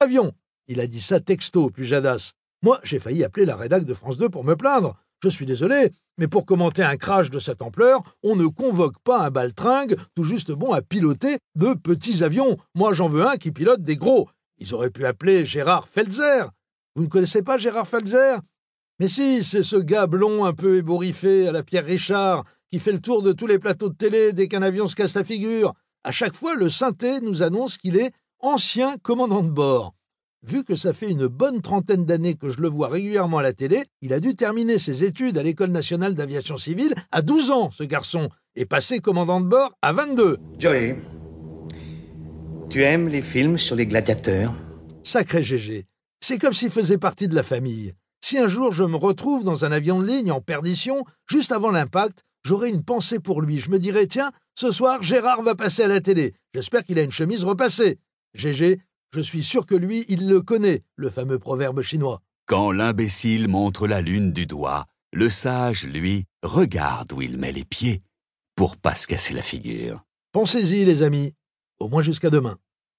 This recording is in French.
avion. Il a dit ça texto, Pujadas. Moi, j'ai failli appeler la rédac de France 2 pour me plaindre. Je suis désolé, mais pour commenter un crash de cette ampleur, on ne convoque pas un baltringue tout juste bon à piloter de petits avions. Moi, j'en veux un qui pilote des gros. Ils auraient pu appeler Gérard Felzer. Vous ne connaissez pas Gérard Felzer Mais si, c'est ce gars blond un peu ébouriffé à la Pierre Richard qui fait le tour de tous les plateaux de télé dès qu'un avion se casse la figure. À chaque fois, le synthé nous annonce qu'il est ancien commandant de bord. Vu que ça fait une bonne trentaine d'années que je le vois régulièrement à la télé, il a dû terminer ses études à l'École nationale d'aviation civile à 12 ans, ce garçon, et passer commandant de bord à 22. Joey, tu aimes les films sur les gladiateurs? Sacré Gégé. C'est comme s'il faisait partie de la famille. Si un jour je me retrouve dans un avion de ligne en perdition, juste avant l'impact, j'aurai une pensée pour lui. Je me dirai, tiens, ce soir, Gérard va passer à la télé. J'espère qu'il a une chemise repassée. Gégé, je suis sûr que lui, il le connaît, le fameux proverbe chinois. Quand l'imbécile montre la lune du doigt, le sage, lui, regarde où il met les pieds pour pas se casser la figure. Pensez-y, les amis. Au moins jusqu'à demain.